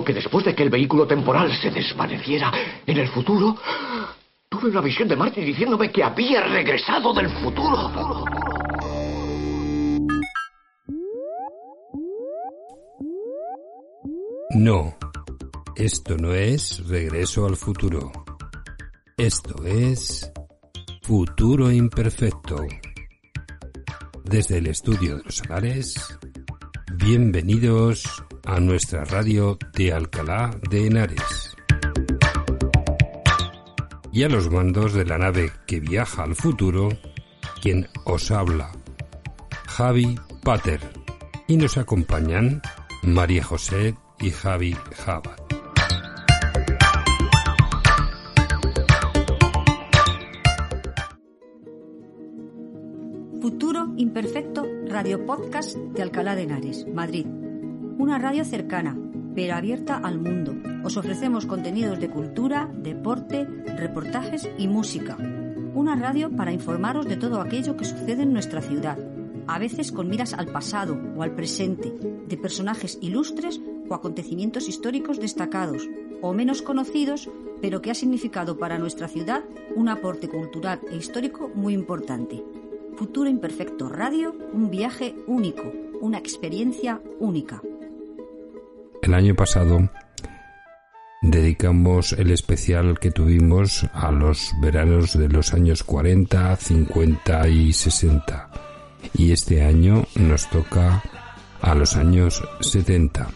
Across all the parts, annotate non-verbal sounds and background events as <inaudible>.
Que después de que el vehículo temporal se desvaneciera en el futuro, tuve una visión de Marty diciéndome que había regresado del futuro. No, esto no es regreso al futuro. Esto es futuro imperfecto. Desde el estudio de los Solares, bienvenidos a nuestra radio de Alcalá de Henares. Y a los mandos de la nave que viaja al futuro, quien os habla, Javi Pater. Y nos acompañan María José y Javi Java. Futuro Imperfecto Radio Podcast de Alcalá de Henares, Madrid. Una radio cercana, pero abierta al mundo. Os ofrecemos contenidos de cultura, deporte, reportajes y música. Una radio para informaros de todo aquello que sucede en nuestra ciudad, a veces con miras al pasado o al presente, de personajes ilustres o acontecimientos históricos destacados o menos conocidos, pero que ha significado para nuestra ciudad un aporte cultural e histórico muy importante. Futuro Imperfecto Radio, un viaje único, una experiencia única. El año pasado dedicamos el especial que tuvimos a los veranos de los años 40, 50 y 60. Y este año nos toca a los años 70.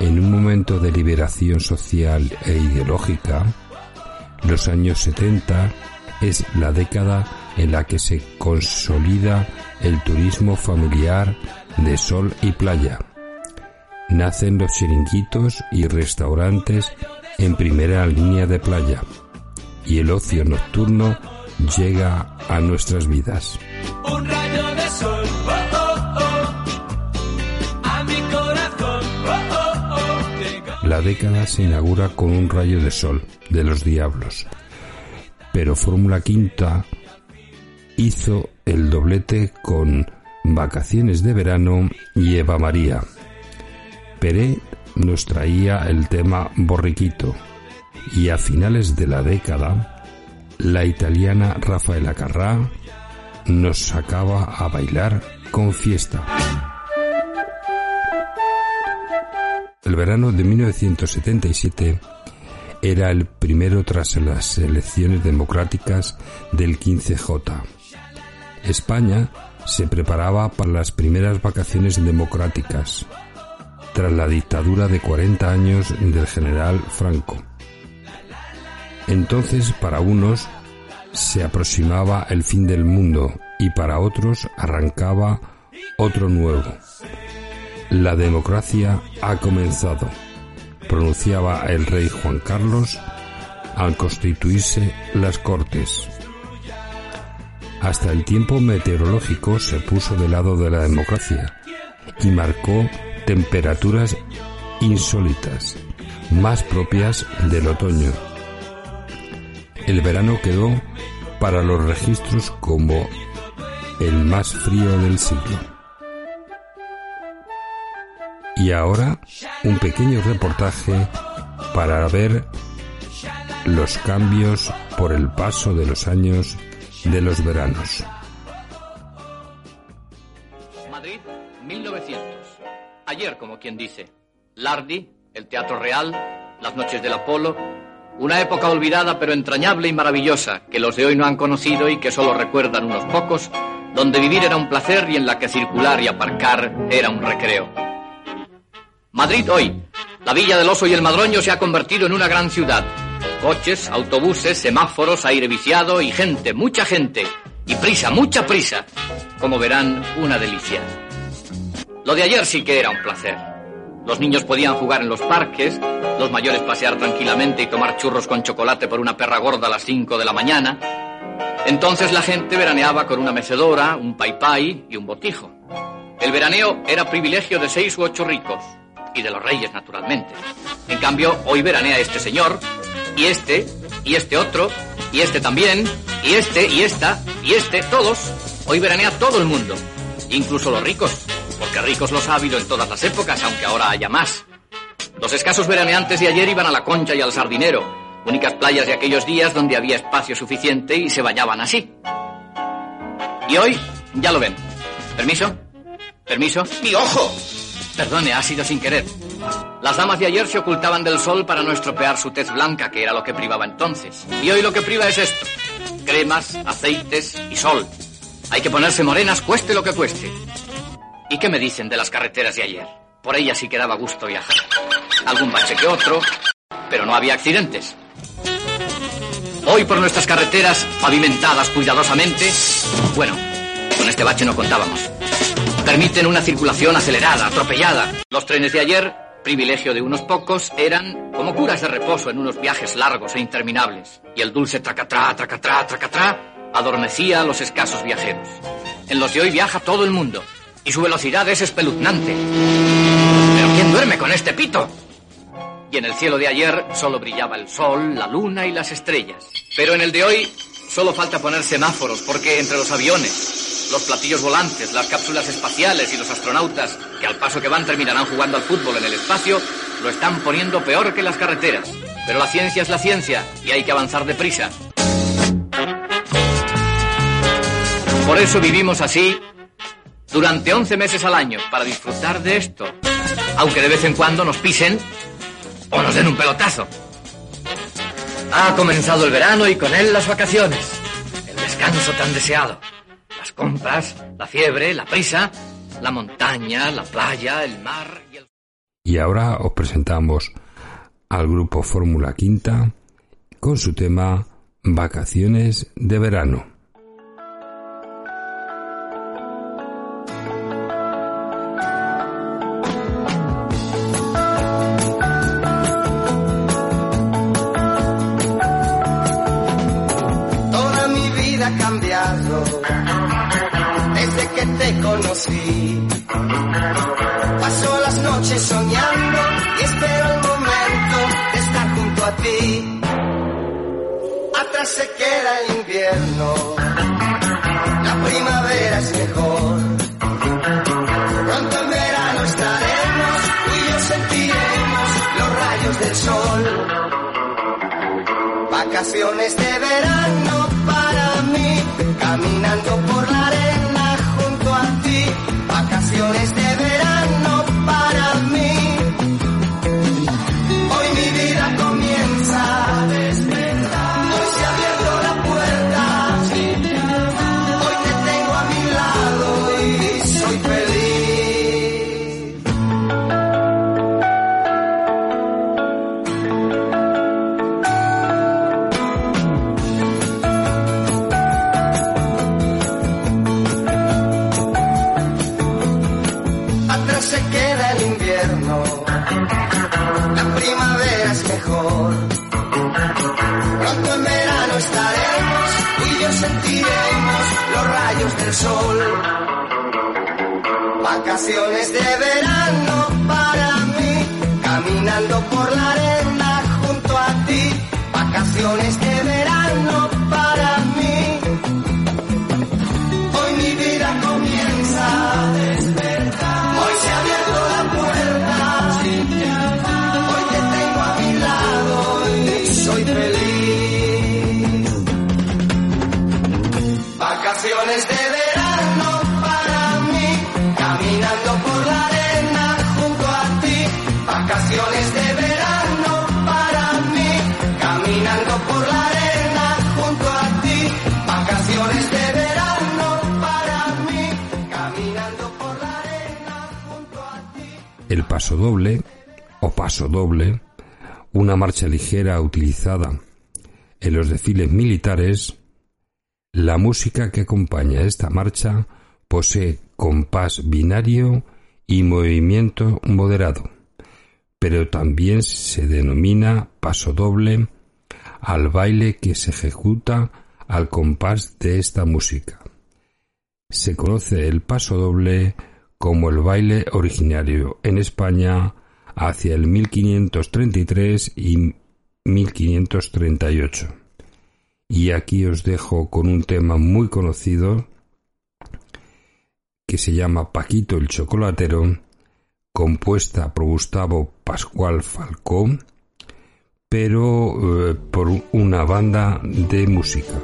En un momento de liberación social e ideológica, los años 70 es la década en la que se consolida el turismo familiar de sol y playa. Nacen los chiringuitos y restaurantes en primera línea de playa y el ocio nocturno llega a nuestras vidas. Un rayo de sol, oh, oh, oh, a mi corazón, oh. La década se inaugura con un rayo de sol de los diablos, pero Fórmula Quinta hizo el doblete con Vacaciones de Verano y Eva María. Peré nos traía el tema Borriquito y a finales de la década la italiana Rafaela Carrà nos sacaba a bailar con fiesta. El verano de 1977 era el primero tras las elecciones democráticas del 15J. España se preparaba para las primeras vacaciones democráticas, tras la dictadura de 40 años del general Franco. Entonces, para unos, se aproximaba el fin del mundo y para otros arrancaba otro nuevo. La democracia ha comenzado, pronunciaba el rey Juan Carlos al constituirse las Cortes. Hasta el tiempo meteorológico se puso del lado de la democracia y marcó temperaturas insólitas, más propias del otoño. El verano quedó para los registros como el más frío del siglo. Y ahora un pequeño reportaje para ver los cambios por el paso de los años de los veranos. Ayer, como quien dice. Lardi, el Teatro Real, las noches del Apolo. Una época olvidada pero entrañable y maravillosa, que los de hoy no han conocido y que solo recuerdan unos pocos, donde vivir era un placer y en la que circular y aparcar era un recreo. Madrid hoy. La Villa del Oso y el Madroño se ha convertido en una gran ciudad. Coches, autobuses, semáforos, aire viciado y gente, mucha gente. Y prisa, mucha prisa. Como verán, una delicia. Lo de ayer sí que era un placer. Los niños podían jugar en los parques, los mayores pasear tranquilamente y tomar churros con chocolate por una perra gorda a las 5 de la mañana. Entonces la gente veraneaba con una mecedora, un paipai y un botijo. El veraneo era privilegio de seis u ocho ricos, y de los reyes, naturalmente. En cambio, hoy veranea este señor, y este, y este otro, y este también, y este, y esta, y este, todos. Hoy veranea todo el mundo, incluso los ricos. Porque ricos los ha habido en todas las épocas, aunque ahora haya más. Los escasos veraneantes de ayer iban a la concha y al sardinero, únicas playas de aquellos días donde había espacio suficiente y se bañaban así. Y hoy, ya lo ven. ¿Permiso? ¿Permiso? ¡Mi ojo! Perdone, ha sido sin querer. Las damas de ayer se ocultaban del sol para no estropear su tez blanca, que era lo que privaba entonces. Y hoy lo que priva es esto. Cremas, aceites y sol. Hay que ponerse morenas, cueste lo que cueste. ¿Y qué me dicen de las carreteras de ayer? Por ellas sí que daba gusto viajar. Algún bache que otro, pero no había accidentes. Hoy por nuestras carreteras, pavimentadas cuidadosamente, bueno, con este bache no contábamos. Permiten una circulación acelerada, atropellada. Los trenes de ayer, privilegio de unos pocos, eran como curas de reposo en unos viajes largos e interminables. Y el dulce tracatrá, tracatrá, tracatrá adormecía a los escasos viajeros. En los de hoy viaja todo el mundo y su velocidad es espeluznante. ¿Pero quién duerme con este pito? Y en el cielo de ayer solo brillaba el sol, la luna y las estrellas. Pero en el de hoy solo falta poner semáforos, porque entre los aviones, los platillos volantes, las cápsulas espaciales y los astronautas, que al paso que van terminarán jugando al fútbol en el espacio, lo están poniendo peor que las carreteras. Pero la ciencia es la ciencia y hay que avanzar deprisa. Por eso vivimos así durante 11 meses al año, para disfrutar de esto. Aunque de vez en cuando nos pisen o nos den un pelotazo. Ha comenzado el verano y con él las vacaciones. El descanso tan deseado. Las compras, la fiebre, la prisa, la montaña, la playa, el mar y el... Y ahora os presentamos al grupo Fórmula Quinta con su tema Vacaciones de verano. Vacaciones de se queda el invierno, la primavera es mejor. Pronto en verano estaremos y yo sentiremos los rayos del sol. Vacaciones de verano para mí, caminando por la arena junto a ti. Vacaciones de paso doble o paso doble, una marcha ligera utilizada en los desfiles militares, la música que acompaña esta marcha posee compás binario y movimiento moderado, pero también se denomina paso doble al baile que se ejecuta al compás de esta música. Se conoce el paso doble como el baile originario en España hacia el 1533 y 1538. Y aquí os dejo con un tema muy conocido que se llama Paquito el Chocolatero, compuesta por Gustavo Pascual Falcón, pero eh, por una banda de música.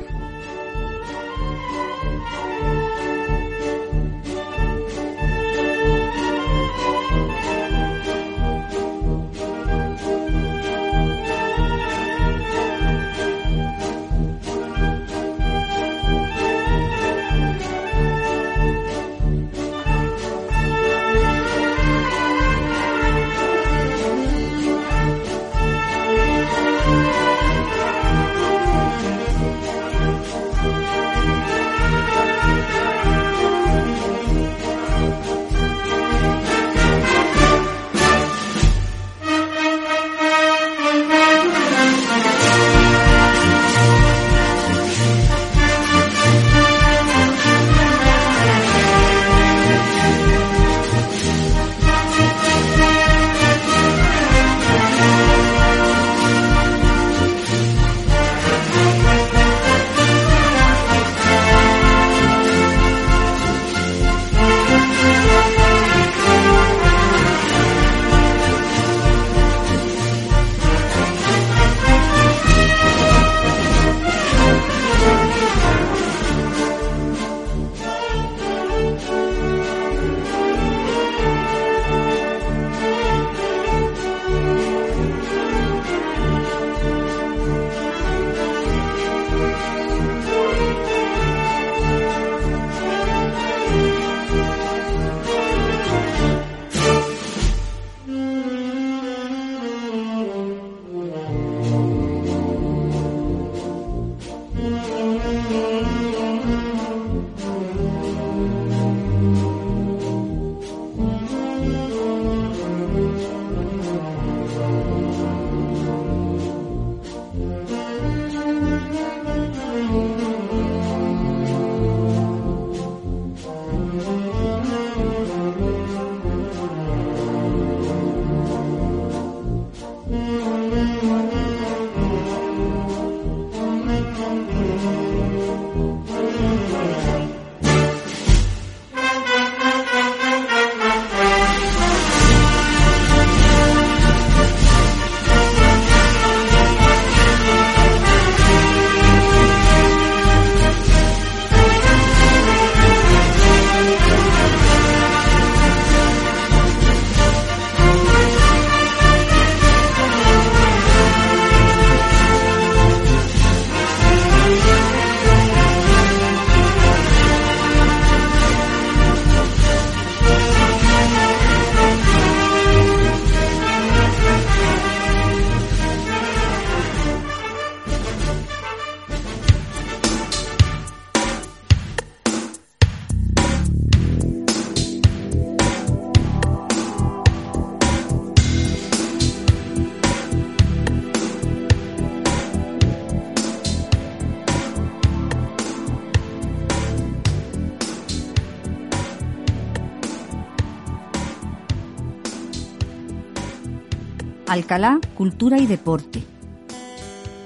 Alcalá, Cultura y Deporte.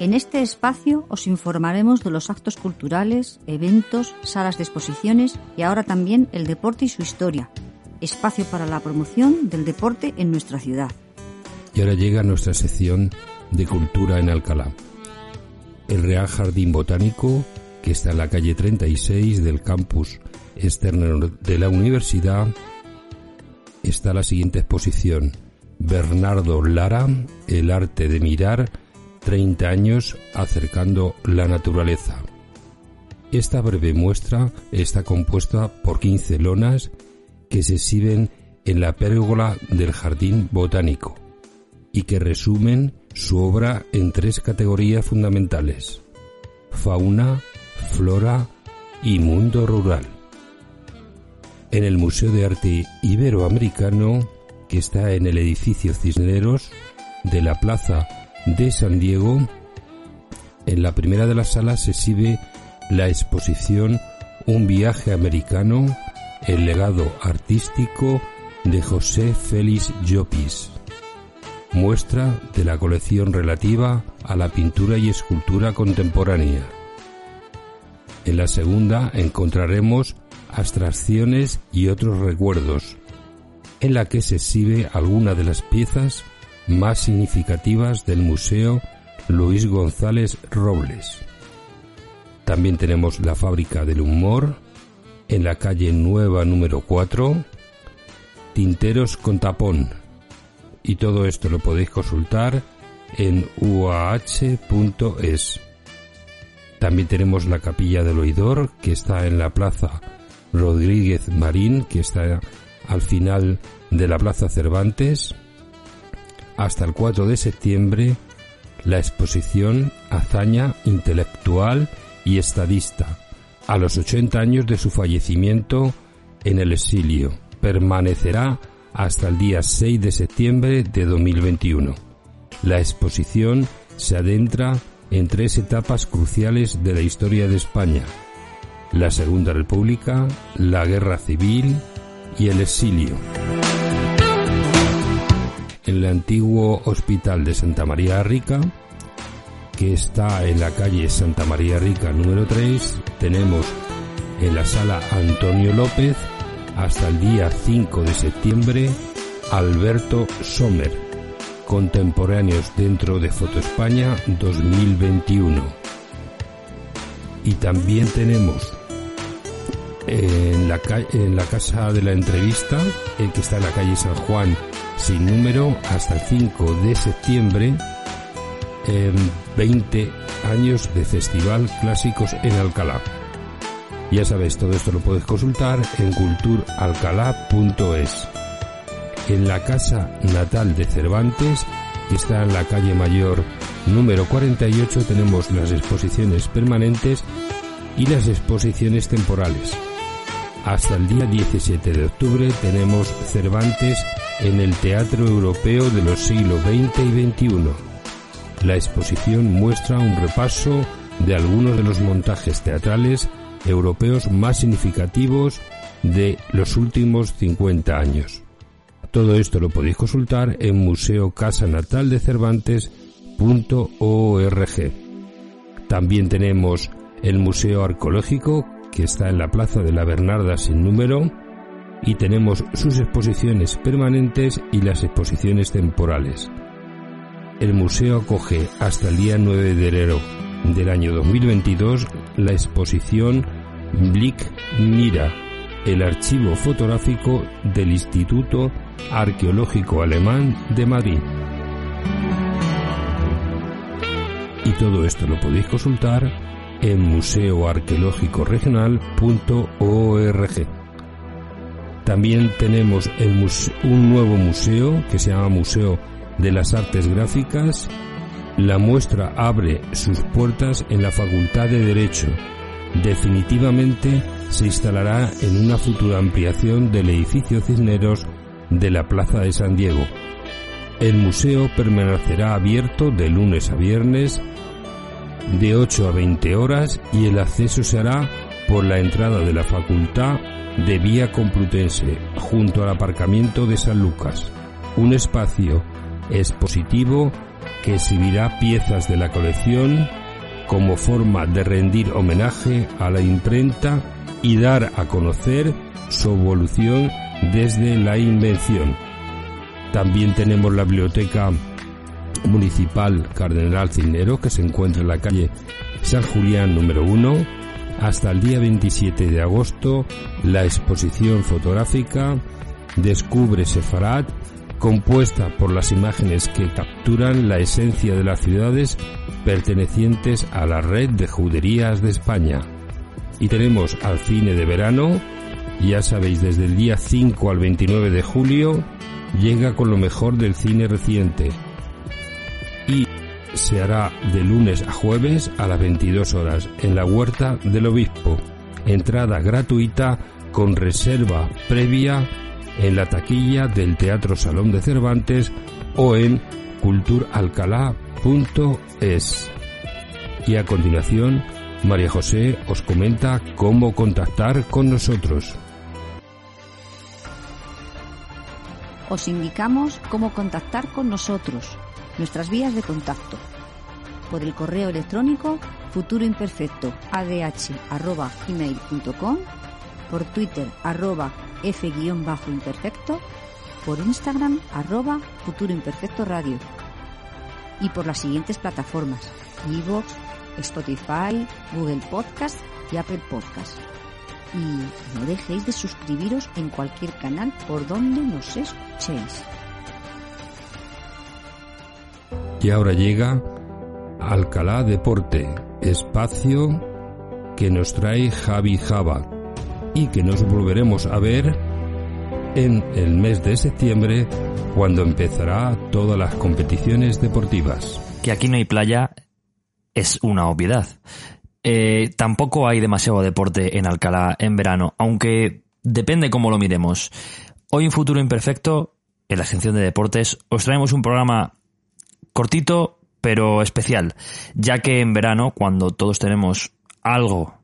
En este espacio os informaremos de los actos culturales, eventos, salas de exposiciones y ahora también el deporte y su historia, espacio para la promoción del deporte en nuestra ciudad. Y ahora llega nuestra sección de cultura en Alcalá. El Real Jardín Botánico, que está en la calle 36 del campus externo de la universidad, está la siguiente exposición Bernardo Lara, El arte de mirar, 30 años acercando la naturaleza. Esta breve muestra está compuesta por 15 lonas que se exhiben en la pérgola del Jardín Botánico y que resumen su obra en tres categorías fundamentales, fauna, flora y mundo rural. En el Museo de Arte Iberoamericano que está en el edificio Cisneros de la Plaza de San Diego. En la primera de las salas se exhibe la exposición Un viaje americano, el legado artístico de José Félix Llopis, muestra de la colección relativa a la pintura y escultura contemporánea. En la segunda encontraremos abstracciones y otros recuerdos, en la que se exhibe alguna de las piezas más significativas del Museo Luis González Robles. También tenemos la Fábrica del Humor en la calle Nueva número 4, Tinteros con Tapón. Y todo esto lo podéis consultar en uah.es. También tenemos la Capilla del Oidor, que está en la Plaza Rodríguez Marín, que está al final de la Plaza Cervantes. Hasta el 4 de septiembre, la exposición Hazaña Intelectual y Estadista, a los 80 años de su fallecimiento en el exilio. Permanecerá hasta el día 6 de septiembre de 2021. La exposición se adentra en tres etapas cruciales de la historia de España. La Segunda República, la Guerra Civil y el exilio. En el antiguo Hospital de Santa María Rica, que está en la calle Santa María Rica número 3, tenemos en la sala Antonio López hasta el día 5 de septiembre Alberto Sommer, contemporáneos dentro de Foto España 2021. Y también tenemos en la, casa de la entrevista, el que está en la calle San Juan sin número, hasta el 5 de septiembre, 20 años de Festival Clásicos en Alcalá. Ya sabes, todo esto lo puedes consultar en culturalcalá.es. En la casa natal de Cervantes, que está en la calle Mayor número 48, tenemos las exposiciones permanentes y las exposiciones temporales. Hasta el día 17 de octubre tenemos Cervantes en el Teatro Europeo de los siglos XX y XXI la exposición muestra un repaso de algunos de los montajes teatrales europeos más significativos de los últimos 50 años. Todo esto lo podéis consultar en Museo Casa Natal de Cervantes.org. También tenemos el Museo Arqueológico, que está en la Plaza de la Bernarda sin número, y tenemos sus exposiciones permanentes y las exposiciones temporales el museo acoge hasta el día 9 de enero del año 2022 la exposición Blick Mira, el archivo fotográfico del Instituto Arqueológico Alemán de Madrid. Y todo esto lo podéis consultar en museoarqueológicoregional.org. También tenemos un nuevo museo que se llama Museo de las Artes Gráficas, la muestra abre sus puertas en la Facultad de Derecho. Definitivamente se instalará en una futura ampliación del edificio Cisneros de la Plaza de San Diego. El museo permanecerá abierto de lunes a viernes de 8 a 20 horas y el acceso se hará por la entrada de la Facultad de Vía Complutense junto al aparcamiento de San Lucas. Un espacio expositivo que exhibirá piezas de la colección como forma de rendir homenaje a la imprenta y dar a conocer su evolución desde la invención. También tenemos la biblioteca municipal Cardenal Cisnero que se encuentra en la calle San Julián número 1 hasta el día 27 de agosto la exposición fotográfica Descubre Sefarad compuesta por las imágenes que capturan la esencia de las ciudades pertenecientes a la red de juderías de España. Y tenemos al cine de verano, ya sabéis, desde el día 5 al 29 de julio, llega con lo mejor del cine reciente. Y se hará de lunes a jueves a las 22 horas en la Huerta del Obispo. Entrada gratuita con reserva previa en la taquilla del Teatro Salón de Cervantes o en culturalcalá.es. Y a continuación, María José os comenta cómo contactar con nosotros. Os indicamos cómo contactar con nosotros, nuestras vías de contacto. Por el correo electrónico futuroimperfecto por Twitter arroba f-imperfecto, por Instagram arroba futuro imperfecto radio y por las siguientes plataformas iVoox, Spotify, Google Podcast y Apple Podcast. Y no dejéis de suscribiros en cualquier canal por donde nos escuchéis. Y ahora llega Alcalá Deporte, espacio que nos trae Javi Java y que nos volveremos a ver en el mes de septiembre cuando empezará todas las competiciones deportivas. Que aquí no hay playa es una obviedad. Eh, tampoco hay demasiado deporte en Alcalá en verano, aunque depende cómo lo miremos. Hoy en Futuro Imperfecto, en la sección de deportes, os traemos un programa cortito pero especial, ya que en verano, cuando todos tenemos algo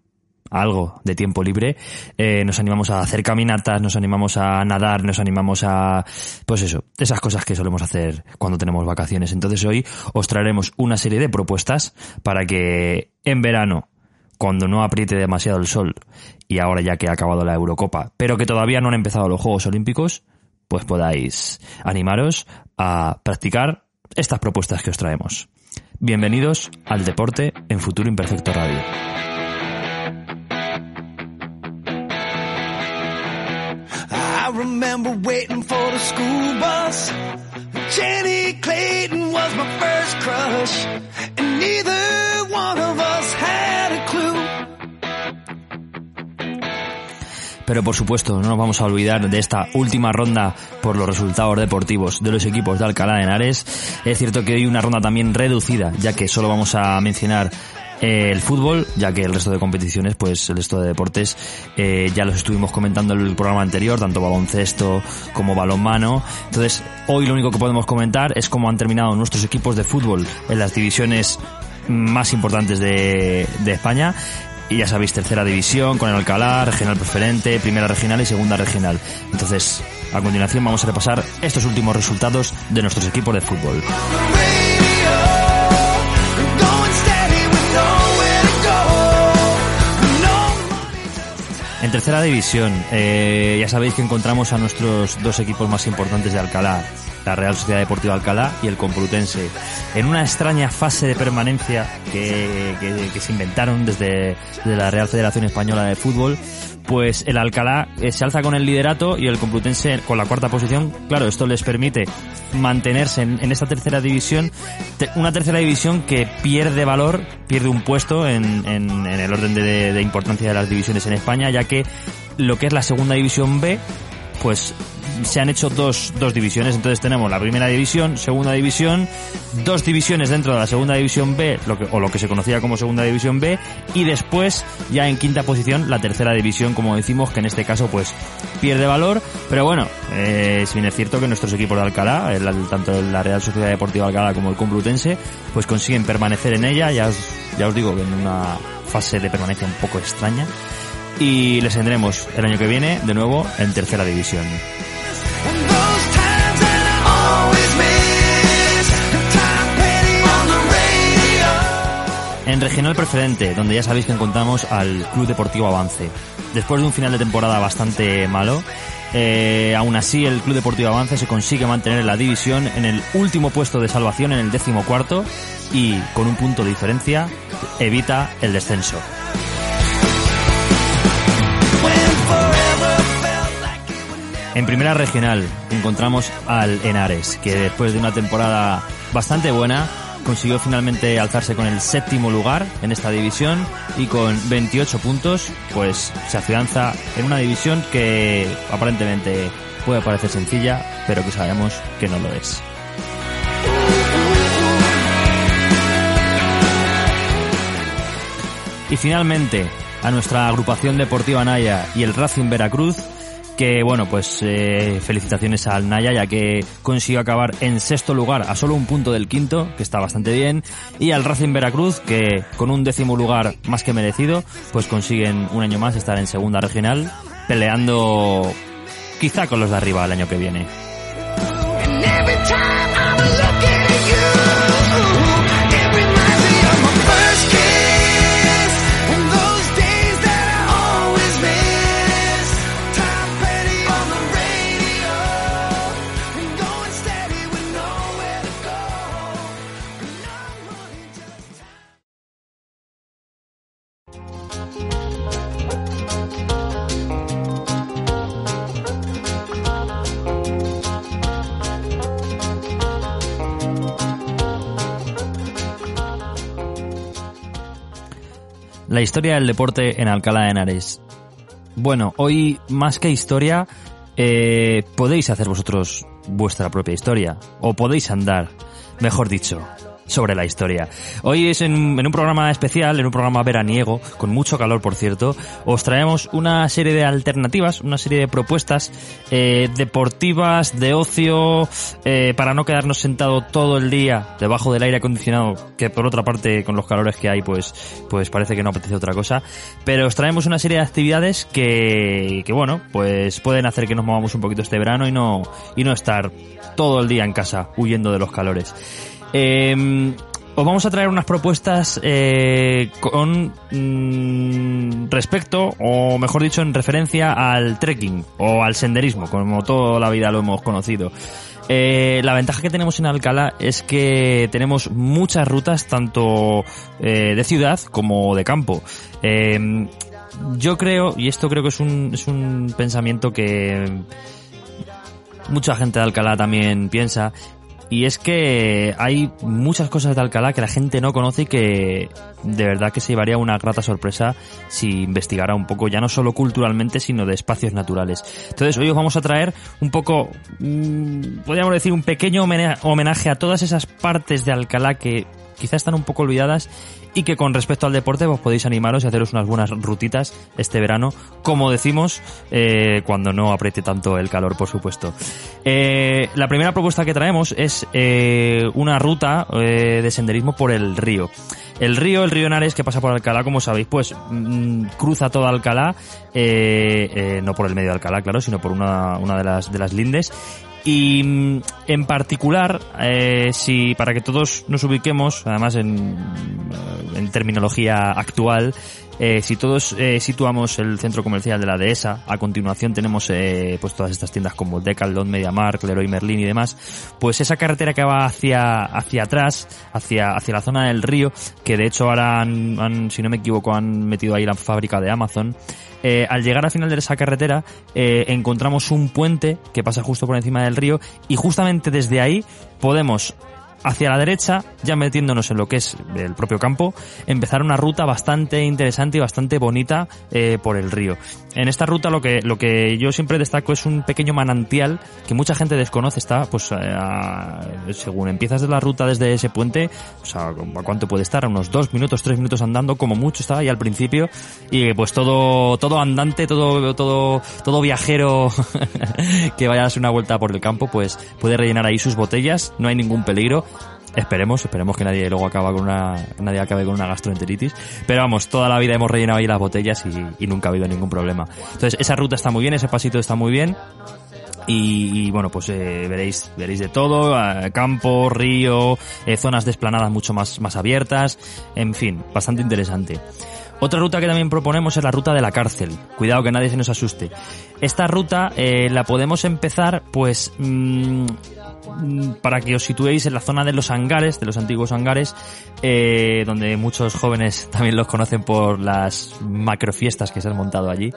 algo de tiempo libre, eh, nos animamos a hacer caminatas, nos animamos a nadar, nos animamos a, pues eso, esas cosas que solemos hacer cuando tenemos vacaciones. Entonces hoy os traeremos una serie de propuestas para que en verano, cuando no apriete demasiado el sol y ahora ya que ha acabado la Eurocopa, pero que todavía no han empezado los Juegos Olímpicos, pues podáis animaros a practicar estas propuestas que os traemos. Bienvenidos al deporte en Futuro Imperfecto Radio. I remember waiting for the school bus. Jenny Clayton was my first crush, and neither one of us had Pero por supuesto, no nos vamos a olvidar de esta última ronda por los resultados deportivos de los equipos de Alcalá de Henares. Es cierto que hoy una ronda también reducida, ya que solo vamos a mencionar eh, el fútbol, ya que el resto de competiciones, pues el resto de deportes, eh, ya los estuvimos comentando en el programa anterior, tanto baloncesto como balonmano. Entonces, hoy lo único que podemos comentar es cómo han terminado nuestros equipos de fútbol en las divisiones más importantes de, de España. Y ya sabéis, tercera división con el Alcalá, regional preferente, primera regional y segunda regional. Entonces, a continuación vamos a repasar estos últimos resultados de nuestros equipos de fútbol. En tercera división, eh, ya sabéis que encontramos a nuestros dos equipos más importantes de Alcalá, la Real Sociedad Deportiva Alcalá y el Complutense, en una extraña fase de permanencia que, se inventaron desde la Real Federación Española de Fútbol, pues el Alcalá eh, se alza con el liderato y el Complutense con la cuarta posición. Claro, esto les permite mantenerse en, esta tercera división, una tercera división que pierde valor, pierde un puesto en, en- en el orden de, de importancia de las divisiones en España, ya que lo que es la segunda división B, pues se han hecho dos, dos divisiones. Entonces tenemos la primera división, segunda división, dos divisiones dentro de la segunda división B, lo que, o lo que se conocía como segunda división B, y después ya en quinta posición la tercera división, como decimos, que en este caso pues pierde valor. Pero bueno, eh, si bien es cierto que nuestros equipos de Alcalá, el- tanto la Real Sociedad Deportiva Alcalá como el Complutense, pues consiguen permanecer en ella, ya os, ya os digo que en una fase de permanencia un poco extraña. Y les tendremos el año que viene de nuevo en tercera división. En regional preferente, donde ya sabéis que encontramos al Club Deportivo Avance. Después de un final de temporada bastante malo, eh, aún así el Club Deportivo Avance se consigue mantener en la división en el último puesto de salvación en el décimo cuarto y con un punto de diferencia evita el descenso. En primera regional encontramos al Henares, que después de una temporada bastante buena consiguió finalmente alzarse con el séptimo lugar en esta división y con 28 puntos pues se afianza en una división que aparentemente puede parecer sencilla, pero que sabemos que no lo es. Y finalmente, a nuestra agrupación deportiva Naya y el Racing Veracruz, que bueno, pues eh, felicitaciones al Naya, ya que consiguió acabar en sexto lugar a solo un punto del quinto, que está bastante bien, y al Racing Veracruz, que con un décimo lugar más que merecido, pues consiguen un año más estar en segunda regional, peleando quizá con los de arriba el año que viene. La historia del deporte en Alcalá de Henares. Bueno, hoy más que historia, eh, podéis hacer vosotros vuestra propia historia. O podéis andar, mejor dicho, sobre la historia. Hoy es en, un programa especial, en un programa veraniego, con mucho calor por cierto, os traemos una serie de alternativas, una serie de propuestas eh, deportivas, de ocio, eh, para no quedarnos sentado todo el día debajo del aire acondicionado, que por otra parte con los calores que hay pues, pues parece que no apetece otra cosa, pero os traemos una serie de actividades que, que bueno, pues pueden hacer que nos movamos un poquito este verano y no, y no estar todo el día en casa huyendo de los calores. Eh, os vamos a traer unas propuestas eh, con mm, respecto, o mejor dicho, en referencia al trekking o al senderismo, como toda la vida lo hemos conocido. Eh, la ventaja que tenemos en Alcalá es que tenemos muchas rutas, tanto eh, de ciudad como de campo. Eh, yo creo, y esto creo que es un, es un pensamiento que mucha gente de Alcalá también piensa, y es que hay muchas cosas de Alcalá que la gente no conoce y que de verdad que se llevaría una grata sorpresa si investigara un poco, ya no solo culturalmente, sino de espacios naturales. Entonces hoy os vamos a traer un poco, mmm, podríamos decir, un pequeño homenaje a todas esas partes de Alcalá que quizás están un poco olvidadas y que con respecto al deporte vos podéis animaros y haceros unas buenas rutitas este verano, como decimos, eh, cuando no apriete tanto el calor, por supuesto. Eh, la primera propuesta que traemos es eh, una ruta de senderismo por el río. El río, el río Henares, que pasa por Alcalá, como sabéis, pues mmm, cruza toda Alcalá, no por el medio de Alcalá, claro, sino por una, una de las, de las lindes, y mm, en particular, eh, si para que todos nos ubiquemos, además en, en terminología actual, eh, si todos eh, situamos el centro comercial de la dehesa, a continuación tenemos eh, pues todas estas tiendas como Decathlon, MediaMarkt, Leroy Merlin y demás, pues esa carretera que va hacia hacia atrás, hacia hacia la zona del río, que de hecho ahora han, si no me equivoco han metido ahí la fábrica de Amazon, eh, al llegar al final de esa carretera eh, encontramos un puente que pasa justo por encima del río y justamente desde ahí podemos hacia la derecha, ya metiéndonos en lo que es el propio campo, empezar una ruta bastante interesante y bastante bonita eh, por el río. En esta ruta lo que, lo que yo siempre destaco es un pequeño manantial que mucha gente desconoce, está pues a, según empiezas de la ruta desde ese puente, pues a, a cuánto puede estar, a unos dos minutos, tres minutos andando, como mucho estaba ahí al principio, y pues todo, todo andante, todo, todo, todo viajero <laughs> que vaya a darse una vuelta por el campo, pues puede rellenar ahí sus botellas, no hay ningún peligro, Esperemos, esperemos que nadie luego acaba con una, nadie acabe con una gastroenteritis. Pero vamos, toda la vida hemos rellenado ahí las botellas y, y nunca ha habido ningún problema. Entonces, esa ruta está muy bien, ese pasito está muy bien. Y, y, bueno pues eh, veréis veréis de todo eh, campo río eh, zonas desplanadas mucho más más abiertas en fin bastante interesante otra ruta que también proponemos es la ruta de la cárcel. Cuidado que nadie se nos asuste. Esta ruta eh, la podemos empezar, pues, mmm, para que os situéis en la zona de los hangares, de los antiguos hangares, eh, donde muchos jóvenes también los conocen por las macrofiestas que se han montado allí.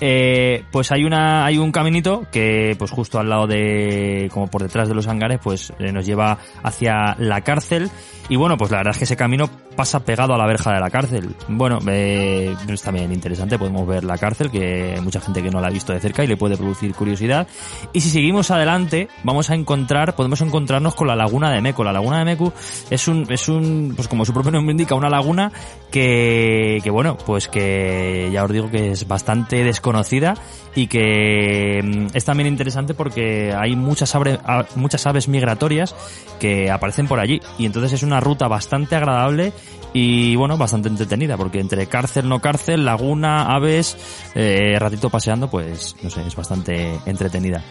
Eh, pues hay una hay un caminito que pues justo al lado de como por detrás de los hangares pues eh, nos lleva hacia la cárcel. Y bueno pues la verdad es que ese camino pasa pegado a la verja de la cárcel. Bueno eh, es también interesante podemos ver la cárcel que mucha gente que no la ha visto de cerca y le puede producir curiosidad. Y si seguimos adelante vamos a encontrar podemos encontrarnos con la laguna de Meco la laguna de Meco es un es un pues como su propio nombre indica una laguna que que bueno pues que ya os digo que es bastante desconocida conocida y que mm, es también interesante porque hay muchas, aves, muchas aves migratorias que aparecen por allí. Y entonces es una ruta bastante agradable y bueno, bastante entretenida porque entre cárcel, no cárcel, laguna, aves, eh, ratito paseando, pues no sé, es bastante entretenida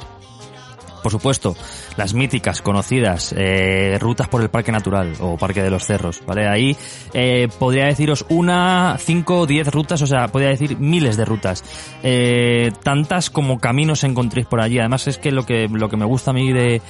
por supuesto, las míticas, conocidas, eh, rutas por el Parque Natural o Parque de los Cerros, ¿vale? Ahí eh, podría deciros una, cinco, diez rutas, o sea, podría decir miles de rutas. Eh, tantas como caminos encontréis por allí. Además es que lo que, lo que me gusta a mí de,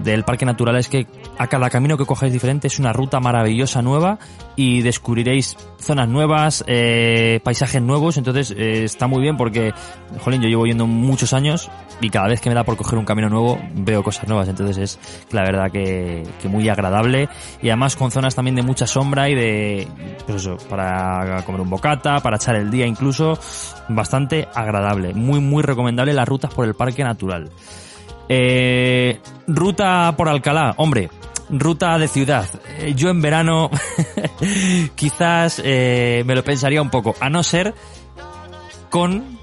del Parque Natural es que a cada camino que cojáis diferente es una ruta maravillosa nueva y descubriréis zonas nuevas, eh, paisajes nuevos, entonces eh, está muy bien porque, jolín, yo llevo yendo muchos años y cada vez que me da por coger un camino nuevo veo cosas nuevas, entonces es la verdad que, que muy agradable. Y además con zonas también de mucha sombra y de, pues eso, para comer un bocata, para echar el día incluso, bastante agradable, muy muy recomendable las rutas por el Parque Natural. Eh, ruta por Alcalá, hombre, ruta de ciudad. Eh, yo en verano <laughs> quizás eh, me lo pensaría un poco, a no ser con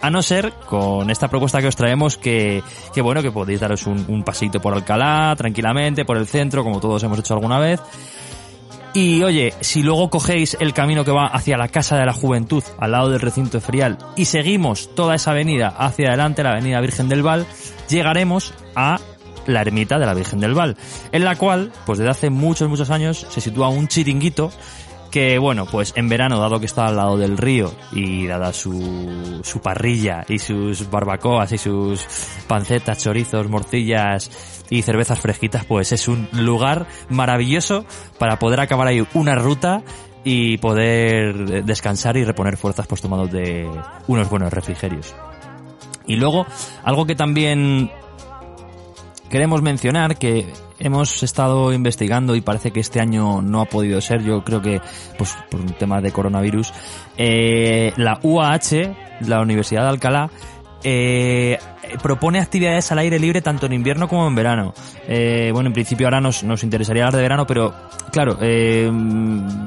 a no ser con esta propuesta que os traemos que, que bueno, que podéis daros un, un paseito por Alcalá, tranquilamente, por el centro, como todos hemos hecho alguna vez. Y oye, si luego cogéis el camino que va hacia la Casa de la Juventud, al lado del recinto ferial, y seguimos toda esa avenida hacia adelante, la avenida Virgen del Val, llegaremos a la ermita de la Virgen del Val, en la cual, pues desde hace muchos, muchos años, se sitúa un chiringuito que bueno, pues en verano, dado que está al lado del río y dada su, su parrilla y sus barbacoas y sus pancetas, chorizos, morcillas y cervezas fresquitas, pues es un lugar maravilloso para poder acabar ahí una ruta y poder descansar y reponer fuerzas pues tomando de unos buenos refrigerios. Y luego, algo que también queremos mencionar que hemos estado investigando y parece que este año no ha podido ser, yo creo que pues por un tema de coronavirus, eh, la UAH, la Universidad de Alcalá, eh, propone actividades al aire libre tanto en invierno como en verano. Eh, bueno, en principio ahora nos, nos interesaría hablar de verano, pero claro, eh,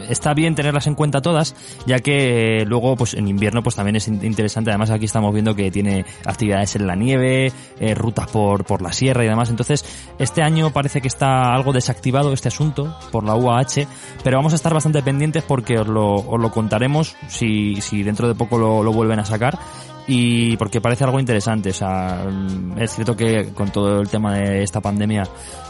está bien tenerlas en cuenta todas, ya que eh, luego pues en invierno pues también es in- interesante. Además aquí estamos viendo que tiene actividades en la nieve, eh, rutas por, por la sierra y demás. Entonces, este año parece que está algo desactivado este asunto por la UAH, pero vamos a estar bastante pendientes porque os lo, os lo contaremos si, si dentro de poco lo vuelven a sacar y porque parece algo interesante. O sea, mm, es cierto que con todo el tema de esta pandemia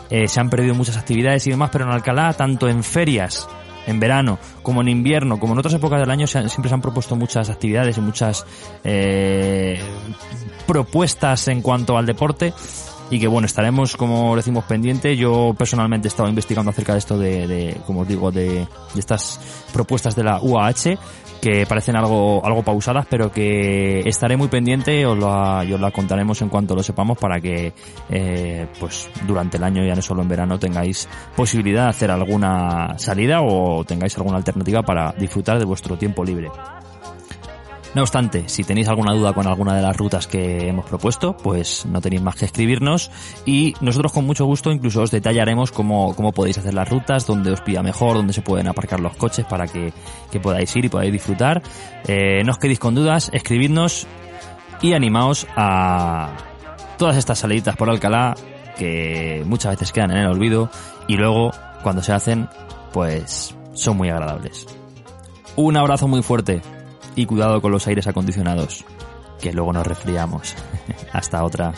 eh, se han perdido muchas actividades y demás, pero en Alcalá, tanto en ferias, en verano, como en invierno, como en otras épocas del año, se han- siempre se han propuesto muchas actividades y muchas eh, propuestas en cuanto al deporte. Y que bueno, estaremos, como decimos, pendiente. Yo personalmente he estado investigando acerca de esto de, de como os digo, de, de estas propuestas de la UAH que parecen algo, algo pausadas, pero que estaré muy pendiente os la, y os la contaremos en cuanto lo sepamos para que, eh, pues, durante el año, ya no solo en verano, tengáis posibilidad de hacer alguna salida o tengáis alguna alternativa para disfrutar de vuestro tiempo libre. No obstante, si tenéis alguna duda con alguna de las rutas que hemos propuesto, pues no tenéis más que escribirnos y nosotros con mucho gusto incluso os detallaremos cómo, cómo podéis hacer las rutas, dónde os pilla mejor, dónde se pueden aparcar los coches para que, que podáis ir y podáis disfrutar. Eh, no os quedéis con dudas, escribidnos y animaos a todas estas saliditas por Alcalá que muchas veces quedan en el olvido y luego cuando se hacen pues son muy agradables. Un abrazo muy fuerte y cuidado con los aires acondicionados, que luego nos resfriamos. <laughs> Hasta otra.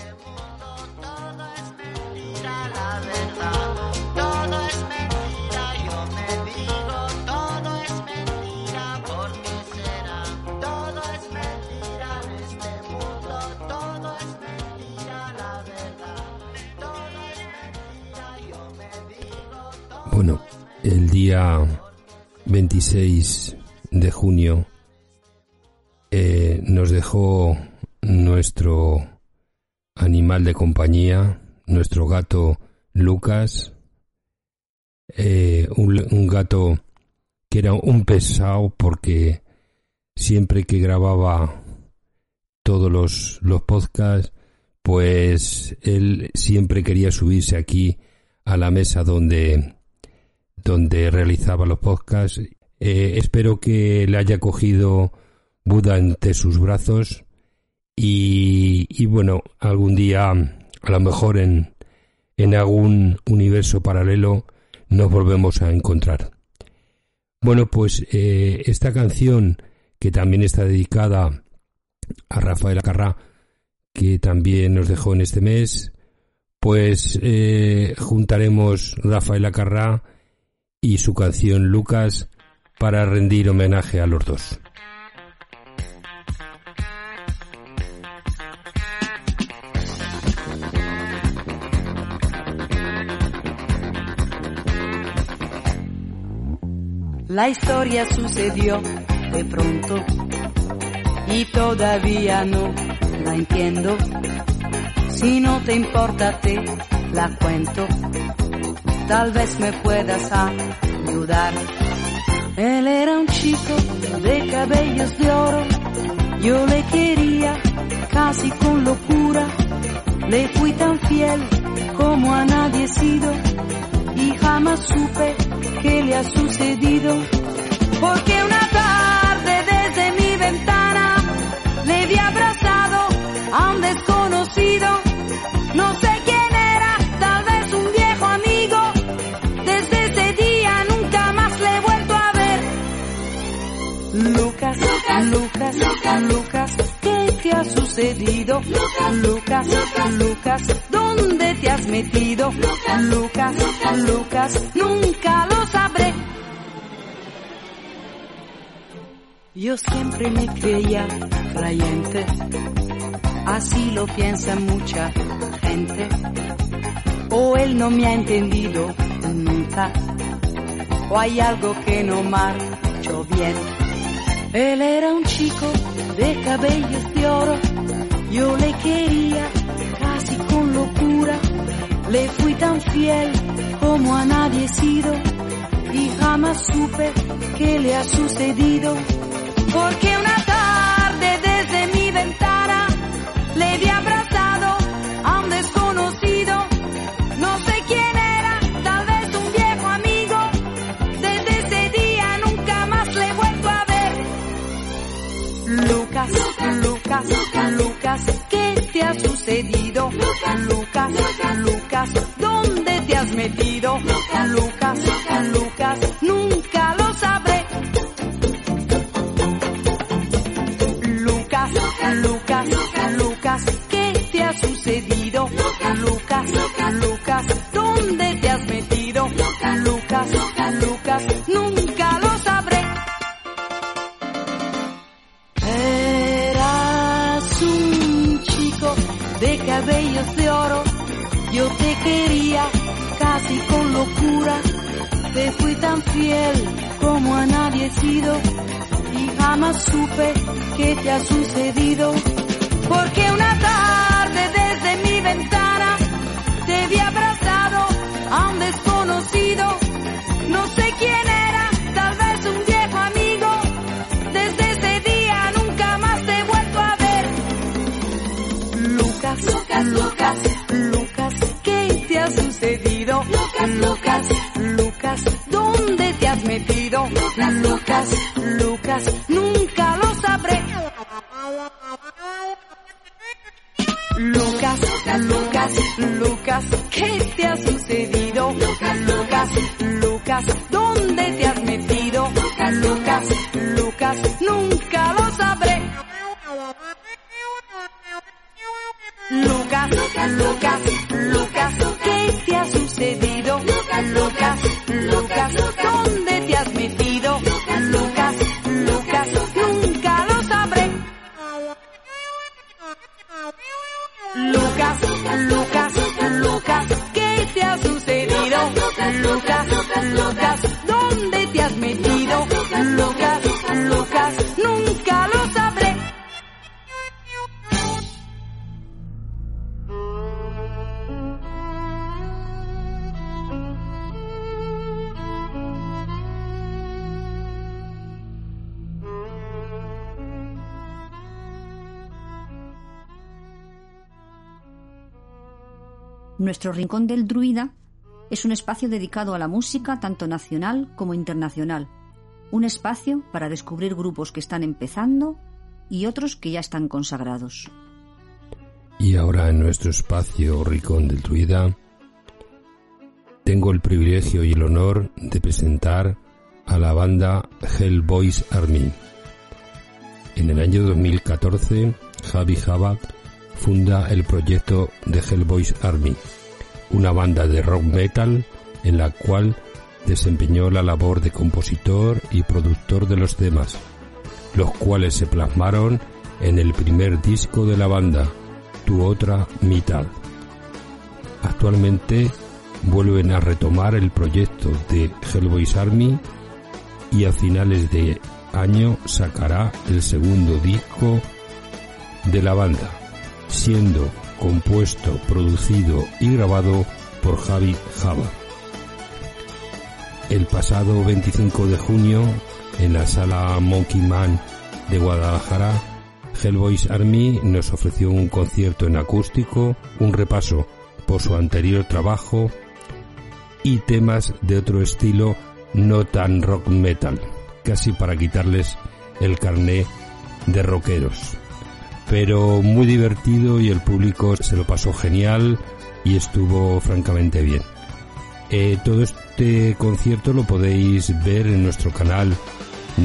Bueno, el día 26 de junio eh, nos dejó nuestro animal de compañía, nuestro gato Lucas, eh, un, gato que era un pesado porque siempre que grababa todos los, los podcasts, pues él siempre quería subirse aquí a la mesa donde, donde realizaba los podcasts. Eh, espero que le haya cogido Buda entre sus brazos y, bueno, algún día, a lo mejor en, en algún universo paralelo, nos volvemos a encontrar. Bueno, pues eh, esta canción que también está dedicada a Rafael Acarrá, que también nos dejó en este mes, pues eh, juntaremos Rafael Acarrá y su canción Lucas para rendir homenaje a los dos. La historia sucedió de pronto y todavía no la entiendo. Si no te importa te la cuento, tal vez me puedas ayudar. Él era un chico de cabellos de oro, yo le quería casi con locura, le fui tan fiel como a nadie sido y jamás supe qué le ha sucedido. Porque una tarde desde mi ventana le vi abrazado a un desconocido. No sé quién era, tal vez un viejo amigo. Desde ese día nunca más le he vuelto a ver. Lucas, Lucas, Lucas, Lucas, ¿qué te ha sucedido? Lucas, Lucas, ¿dónde te has metido? Lucas, Lucas, nunca lo sabré. Yo siempre me creía creyente, así lo piensa mucha gente. O él no me ha entendido nunca, o hay algo que no marchó bien. Él era un chico de cabellos de oro, yo le quería casi con locura, le fui tan fiel como a nadie sido. Y jamás supe qué le ha sucedido. Porque una Lucas, Lucas, ¿dónde te has metido? Lucas, Lucas, nunca fiel como a nadie sido y jamás supe qué te ha sucedido. Porque una tarde desde mi ventana te vi abrazado a un desconocido. No sé quién Lucas, Lucas, nunca lo sabré. Lucas, Lucas, Lucas, ¿qué te ha sucedido? Lucas, Lucas, ¿dónde Nuestro Rincón del Druida es un espacio dedicado a la música tanto nacional como internacional. Un espacio para descubrir grupos que están empezando y otros que ya están consagrados. Y ahora en nuestro espacio Ricón del Druida tengo el privilegio y el honor de presentar a la banda Hellboys Army. En el año 2014, Javi Jabat funda el proyecto de Hellboys Army, una banda de rock metal en la cual desempeñó la labor de compositor y productor de los temas, los cuales se plasmaron en el primer disco de la banda, Tu otra mitad. Actualmente vuelven a retomar el proyecto de Hellboys Army y a finales de año sacará el segundo disco de la banda, siendo compuesto, producido y grabado por Javi Java. El pasado 25 de junio, en la sala Monkey Man de Guadalajara, Hellboys Army nos ofreció un concierto en acústico, un repaso por su anterior trabajo y temas de otro estilo no tan rock metal, casi para quitarles el carné de rockeros. Pero muy divertido y el público se lo pasó genial y estuvo francamente bien. Eh, todo este concierto lo podéis ver en nuestro canal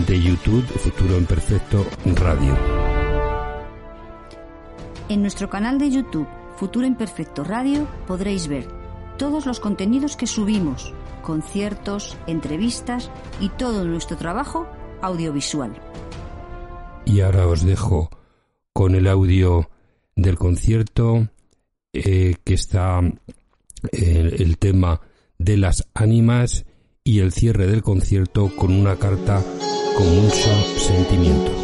de YouTube Futuro en Perfecto Radio. En nuestro canal de YouTube Futuro Imperfecto Radio podréis ver todos los contenidos que subimos, conciertos, entrevistas y todo nuestro trabajo audiovisual. Y ahora os dejo con el audio del concierto eh, que está eh, el tema de las ánimas y el cierre del concierto con una carta con mucho sentimiento.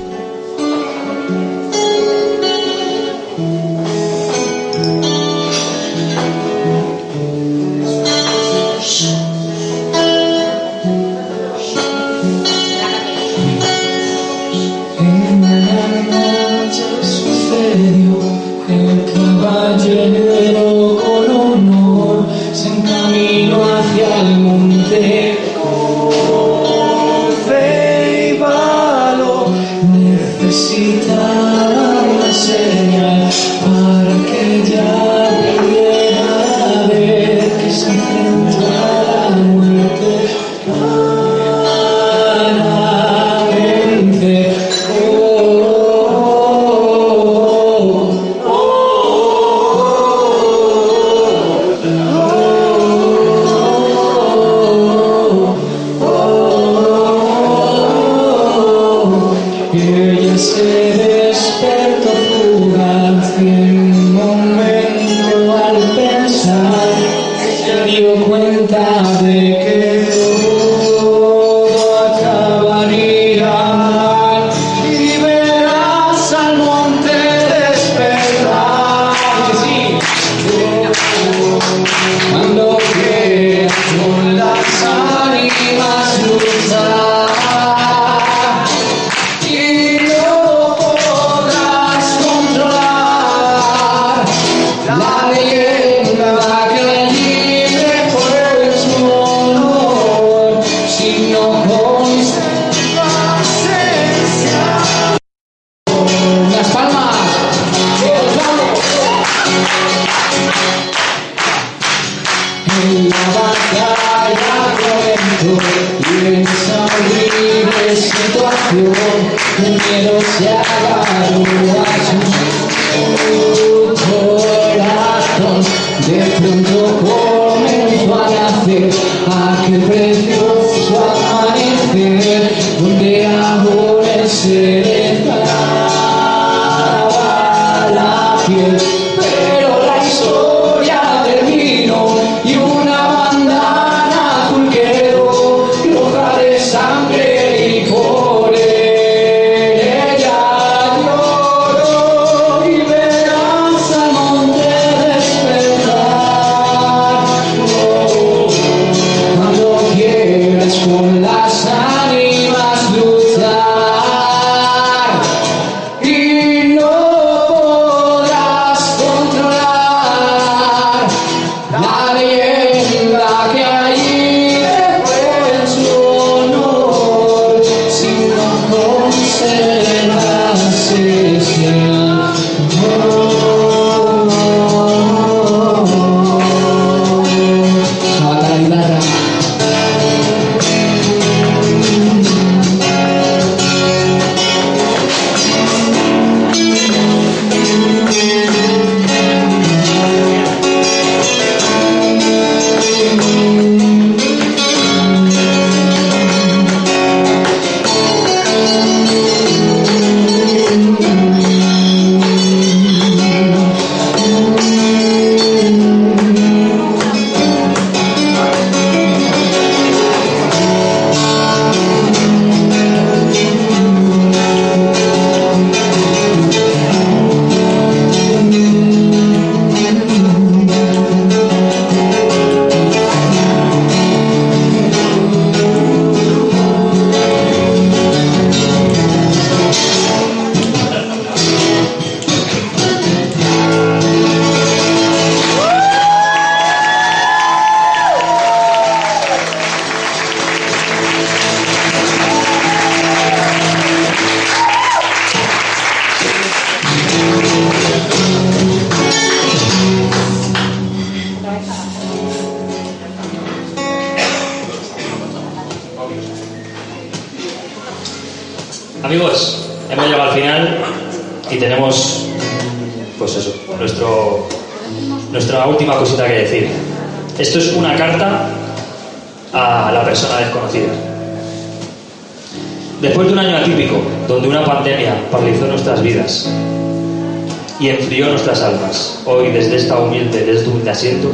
Asiento,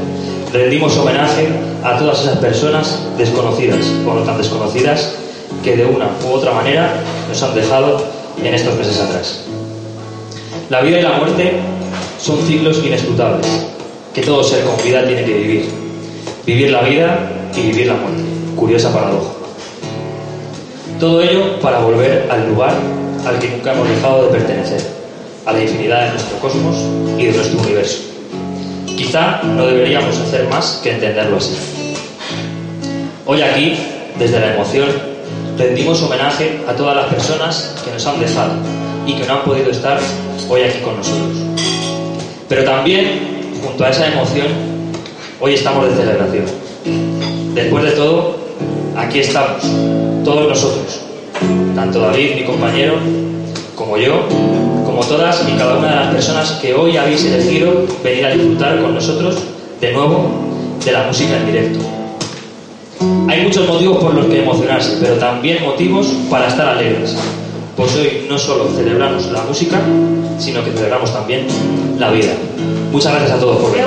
rendimos homenaje a todas esas personas desconocidas o no tan desconocidas que de una u otra manera nos han dejado en estos meses atrás. La vida y la muerte son ciclos inescrutables que todo ser con vida tiene que vivir. Vivir la vida y vivir la muerte. Curiosa paradoja. Todo ello para volver al lugar al que nunca hemos dejado de pertenecer, a la infinidad de nuestro cosmos y de nuestro universo. Quizá no deberíamos hacer más que entenderlo así. Hoy aquí, desde la emoción, rendimos homenaje a todas las personas que nos han dejado y que no han podido estar hoy aquí con nosotros. Pero también, junto a esa emoción, hoy estamos de celebración. Después de todo, aquí estamos, todos nosotros, tanto David, mi compañero, como yo, como todas y cada una de las personas que hoy habéis elegido venir a disfrutar con nosotros de nuevo de la música en directo. Hay muchos motivos por los que emocionarse, pero también motivos para estar alegres. Pues hoy no solo celebramos la música, sino que celebramos también la vida. Muchas gracias a todos por venir.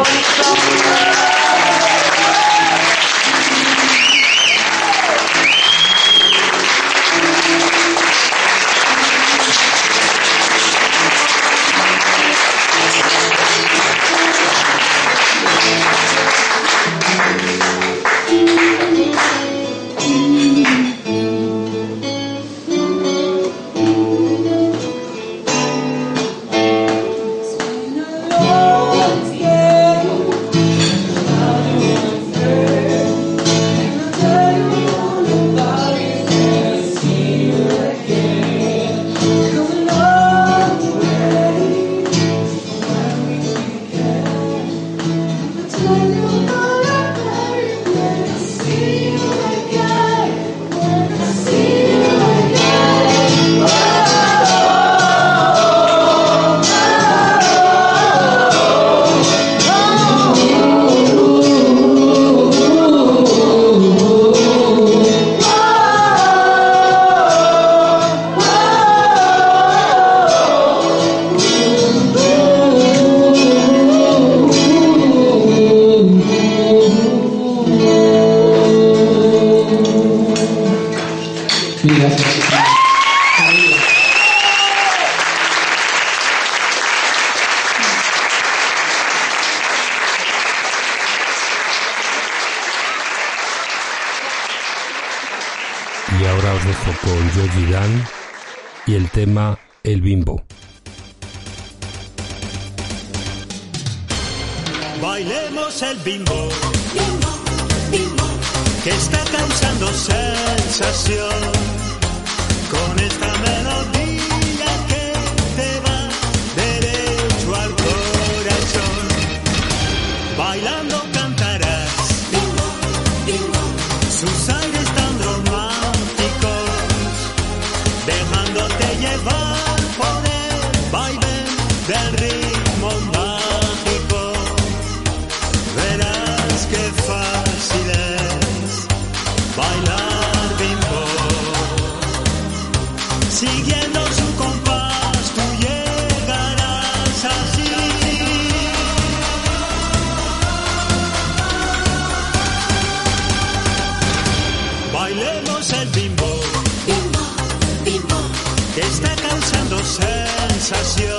Con Yogi Dan y el tema El Bimbo. Bailemos el bimbo, que está causando sensación. Con esta melodía sensación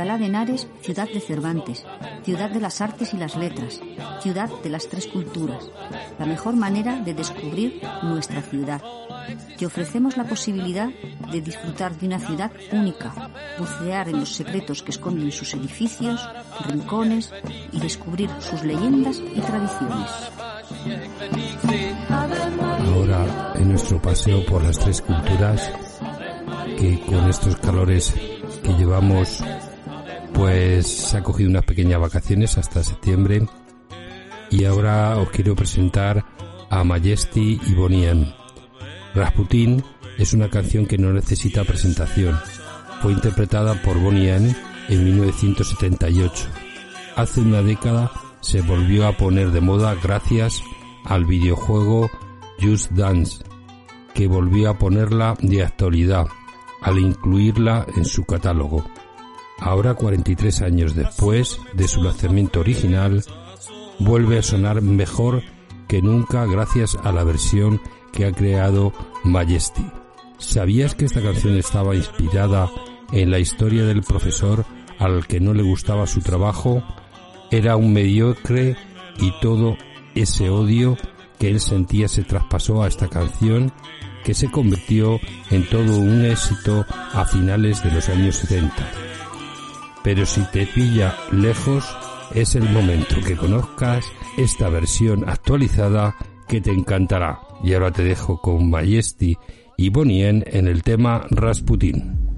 Alcalá de Henares, ciudad de Cervantes, ciudad de las artes y las letras, ciudad de las tres culturas. La mejor manera de descubrir nuestra ciudad. Te ofrecemos la posibilidad de disfrutar de una ciudad única, bucear en los secretos que esconden sus edificios, rincones y descubrir sus leyendas y tradiciones. Ahora, en nuestro paseo por las tres culturas, que con estos calores que llevamos, pues se ha cogido unas pequeñas vacaciones hasta septiembre. Y ahora os quiero presentar a Majesty y Bonien. Rasputin es una canción que no necesita presentación. Fue interpretada por Bonien en 1978. Hace una década se volvió a poner de moda gracias al videojuego Just Dance, que volvió a ponerla de actualidad al incluirla en su catálogo. Ahora, 43 años después de su lanzamiento original, vuelve a sonar mejor que nunca gracias a la versión que ha creado Majesty. ¿Sabías que esta canción estaba inspirada en la historia del profesor al que no le gustaba su trabajo? Era un mediocre y todo ese odio que él sentía se traspasó a esta canción que se convirtió en todo un éxito a finales de los años 70. Pero si te pilla lejos, es el momento que conozcas esta versión actualizada que te encantará. Y ahora te dejo con Majesty y Bonien en el tema Rasputin.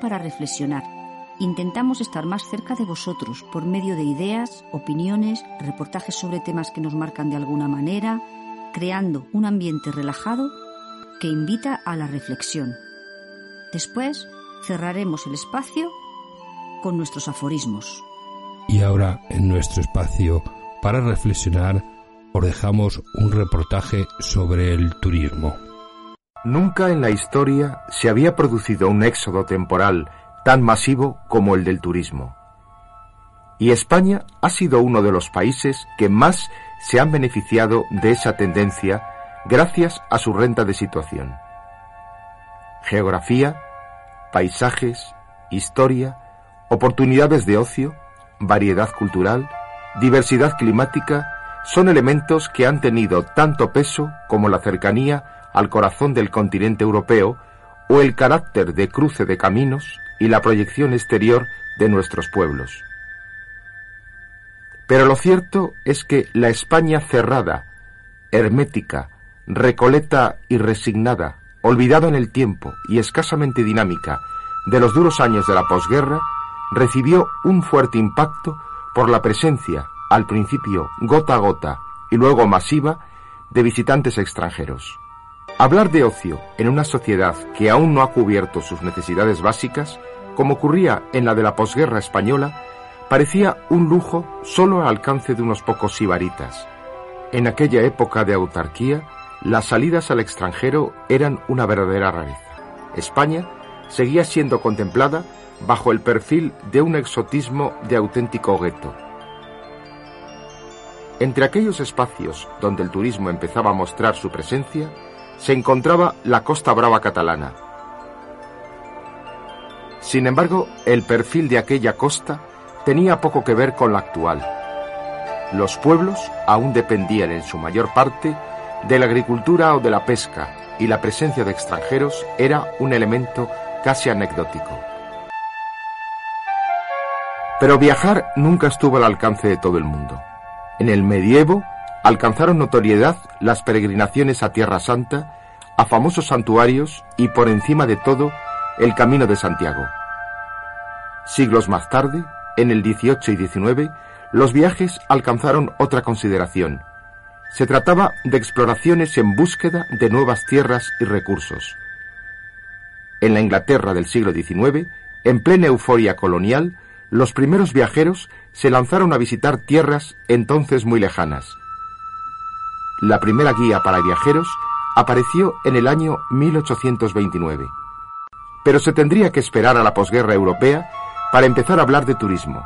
Para reflexionar. Intentamos estar más cerca de vosotros por medio de ideas, opiniones, reportajes sobre temas que nos marcan de alguna manera, creando un ambiente relajado que invita a la reflexión. Después cerraremos el espacio con nuestros aforismos. Y ahora, en nuestro espacio para reflexionar, os dejamos un reportaje sobre el turismo. Nunca en la historia se había producido un éxodo temporal tan masivo como el del turismo. Y España ha sido uno de los países que más se han beneficiado de esa tendencia gracias a su renta de situación. Geografía, paisajes, historia, oportunidades de ocio, variedad cultural, diversidad climática, son elementos que han tenido tanto peso como la cercanía al corazón del continente europeo o el carácter de cruce de caminos y la proyección exterior de nuestros pueblos. Pero lo cierto es que la España cerrada, hermética, recoleta y resignada, olvidada en el tiempo y escasamente dinámica de los duros años de la posguerra, recibió un fuerte impacto por la presencia, al principio gota a gota y luego masiva, de visitantes extranjeros. Hablar de ocio en una sociedad que aún no ha cubierto sus necesidades básicas, como ocurría en la de la posguerra española, parecía un lujo solo al alcance de unos pocos sibaritas. En aquella época de autarquía, las salidas al extranjero eran una verdadera rareza. España seguía siendo contemplada bajo el perfil de un exotismo de auténtico gueto. Entre aquellos espacios donde el turismo empezaba a mostrar su presencia, se encontraba la Costa Brava catalana. Sin embargo, el perfil de aquella costa tenía poco que ver con la actual. Los pueblos aún dependían en su mayor parte de la agricultura o de la pesca, y la presencia de extranjeros era un elemento casi anecdótico. Pero viajar nunca estuvo al alcance de todo el mundo. En el medievo alcanzaron notoriedad las peregrinaciones a Tierra Santa, a famosos santuarios y por encima de todo el Camino de Santiago. Siglos más tarde, en el 18 y 19, los viajes alcanzaron otra consideración. Se trataba de exploraciones en búsqueda de nuevas tierras y recursos. En la Inglaterra del siglo XIX, en plena euforia colonial, los primeros viajeros se lanzaron a visitar tierras entonces muy lejanas. La primera guía para viajeros apareció en el año 1829. Pero se tendría que esperar a la posguerra europea para empezar a hablar de turismo,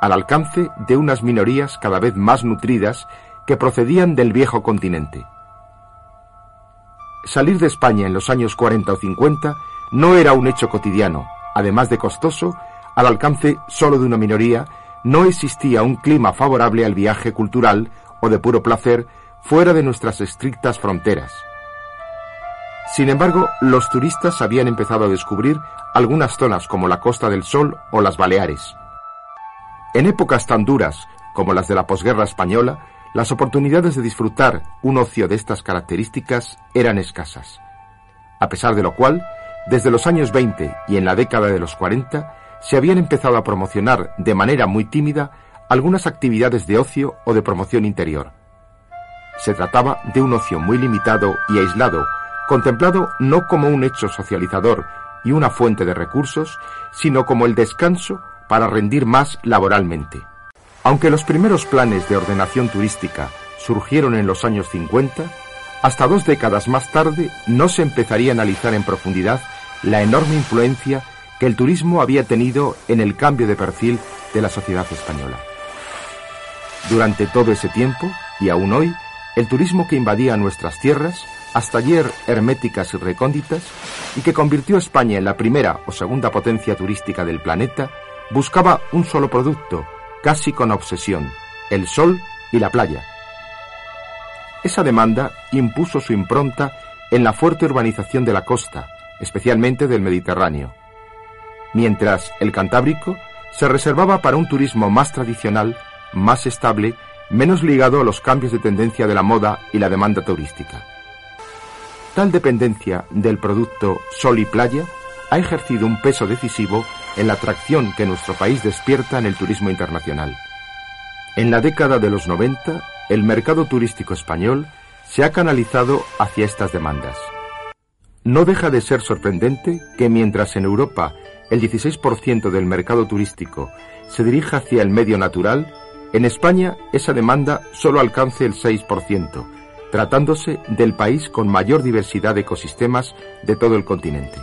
al alcance de unas minorías cada vez más nutridas que procedían del viejo continente. Salir de España en los años 40 o 50 no era un hecho cotidiano, además de costoso, al alcance solo de una minoría, no existía un clima favorable al viaje cultural o de puro placer fuera de nuestras estrictas fronteras. Sin embargo, los turistas habían empezado a descubrir algunas zonas como la Costa del Sol o las Baleares. En épocas tan duras como las de la posguerra española, las oportunidades de disfrutar un ocio de estas características eran escasas. A pesar de lo cual, desde los años 20 y en la década de los 40, se habían empezado a promocionar de manera muy tímida algunas actividades de ocio o de promoción interior. Se trataba de un ocio muy limitado y aislado, contemplado no como un hecho socializador y una fuente de recursos, sino como el descanso para rendir más laboralmente. Aunque los primeros planes de ordenación turística surgieron en los años 50, hasta dos décadas más tarde no se empezaría a analizar en profundidad la enorme influencia que el turismo había tenido en el cambio de perfil de la sociedad española. Durante todo ese tiempo, y aún hoy, el turismo que invadía nuestras tierras, hasta ayer herméticas y recónditas, y que convirtió a España en la primera o segunda potencia turística del planeta, buscaba un solo producto, casi con obsesión, el sol y la playa. Esa demanda impuso su impronta en la fuerte urbanización de la costa, especialmente del Mediterráneo mientras el Cantábrico se reservaba para un turismo más tradicional, más estable, menos ligado a los cambios de tendencia de la moda y la demanda turística. Tal dependencia del producto sol y playa ha ejercido un peso decisivo en la atracción que nuestro país despierta en el turismo internacional. En la década de los 90, el mercado turístico español se ha canalizado hacia estas demandas. No deja de ser sorprendente que mientras en Europa el 16% del mercado turístico se dirija hacia el medio natural, en España esa demanda solo alcance el 6%, tratándose del país con mayor diversidad de ecosistemas de todo el continente.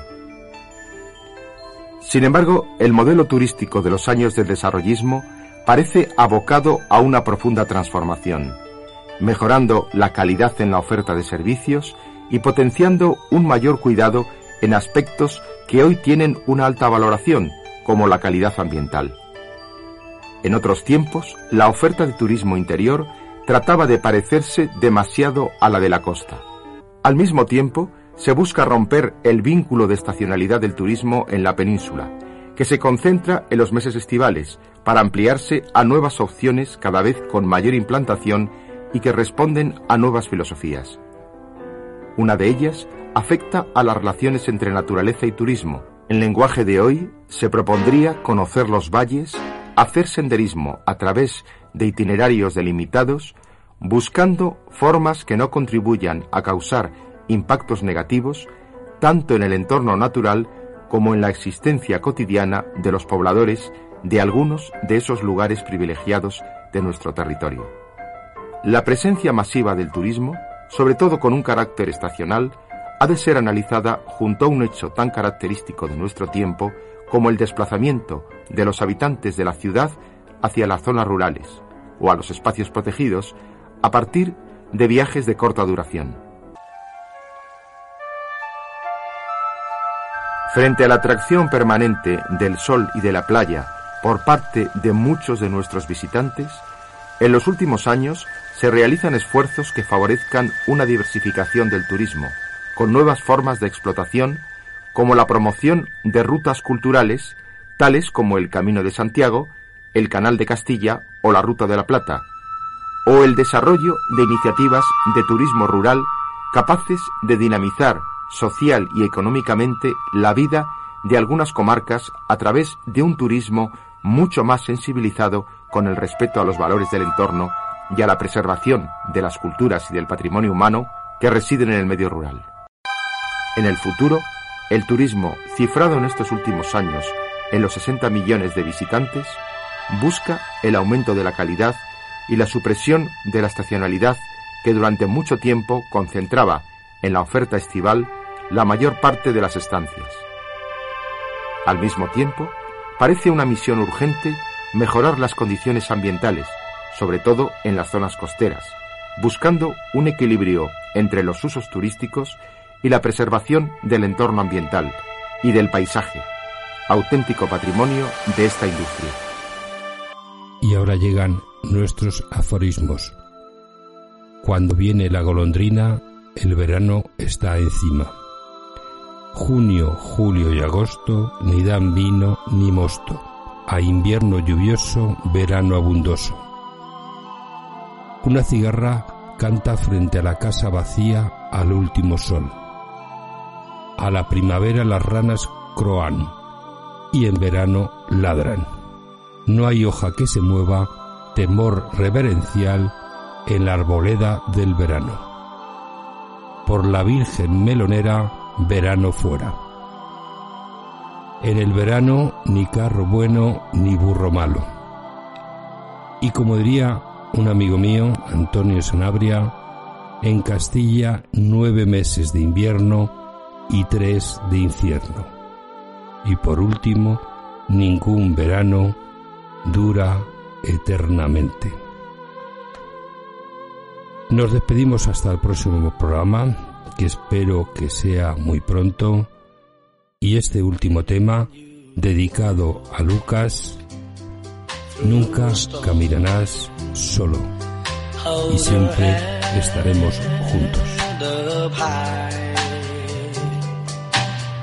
Sin embargo, el modelo turístico de los años del desarrollismo parece abocado a una profunda transformación, mejorando la calidad en la oferta de servicios y potenciando un mayor cuidado en aspectos que hoy tienen una alta valoración, como la calidad ambiental. En otros tiempos, la oferta de turismo interior trataba de parecerse demasiado a la de la costa. Al mismo tiempo, se busca romper el vínculo de estacionalidad del turismo en la península, que se concentra en los meses estivales, para ampliarse a nuevas opciones cada vez con mayor implantación y que responden a nuevas filosofías. Una de ellas afecta a las relaciones entre naturaleza y turismo. En lenguaje de hoy se propondría conocer los valles, hacer senderismo a través de itinerarios delimitados, buscando formas que no contribuyan a causar impactos negativos tanto en el entorno natural como en la existencia cotidiana de los pobladores de algunos de esos lugares privilegiados de nuestro territorio. La presencia masiva del turismo, sobre todo con un carácter estacional, ha de ser analizada junto a un hecho tan característico de nuestro tiempo como el desplazamiento de los habitantes de la ciudad hacia las zonas rurales o a los espacios protegidos a partir de viajes de corta duración. Frente a la atracción permanente del sol y de la playa por parte de muchos de nuestros visitantes, en los últimos años se realizan esfuerzos que favorezcan una diversificación del turismo, con nuevas formas de explotación, como la promoción de rutas culturales, tales como el Camino de Santiago, el Canal de Castilla o la Ruta de la Plata, o el desarrollo de iniciativas de turismo rural capaces de dinamizar social y económicamente la vida de algunas comarcas a través de un turismo mucho más sensibilizado con el respeto a los valores del entorno y a la preservación de las culturas y del patrimonio humano que residen en el medio rural. En el futuro, el turismo, cifrado en estos últimos años en los 60 millones de visitantes, busca el aumento de la calidad y la supresión de la estacionalidad que durante mucho tiempo concentraba en la oferta estival la mayor parte de las estancias. Al mismo tiempo, parece una misión urgente mejorar las condiciones ambientales, sobre todo en las zonas costeras, buscando un equilibrio entre los usos turísticos y la preservación del entorno ambiental y del paisaje, auténtico patrimonio de esta industria. Y ahora llegan nuestros aforismos. Cuando viene la golondrina, el verano está encima. Junio, julio y agosto ni dan vino ni mosto. A invierno lluvioso, verano abundoso. Una cigarra canta frente a la casa vacía al último sol. A la primavera las ranas croan y en verano ladran. No hay hoja que se mueva, temor reverencial en la arboleda del verano. Por la Virgen melonera, verano fuera. En el verano ni carro bueno ni burro malo. Y como diría un amigo mío, Antonio Sanabria, en Castilla nueve meses de invierno y tres de infierno. Y por último, ningún verano dura eternamente. Nos despedimos hasta el próximo programa, que espero que sea muy pronto. Y este último tema, dedicado a Lucas, nunca caminarás solo y siempre estaremos juntos.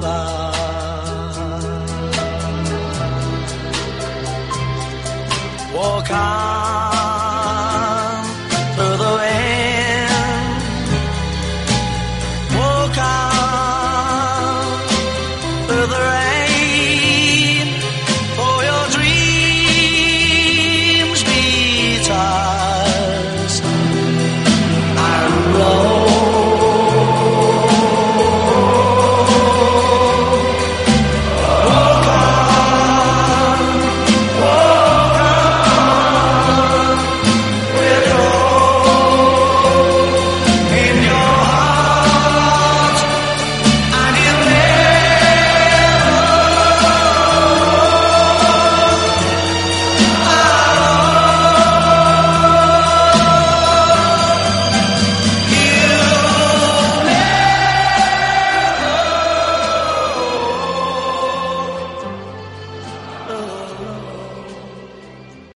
吧。我看。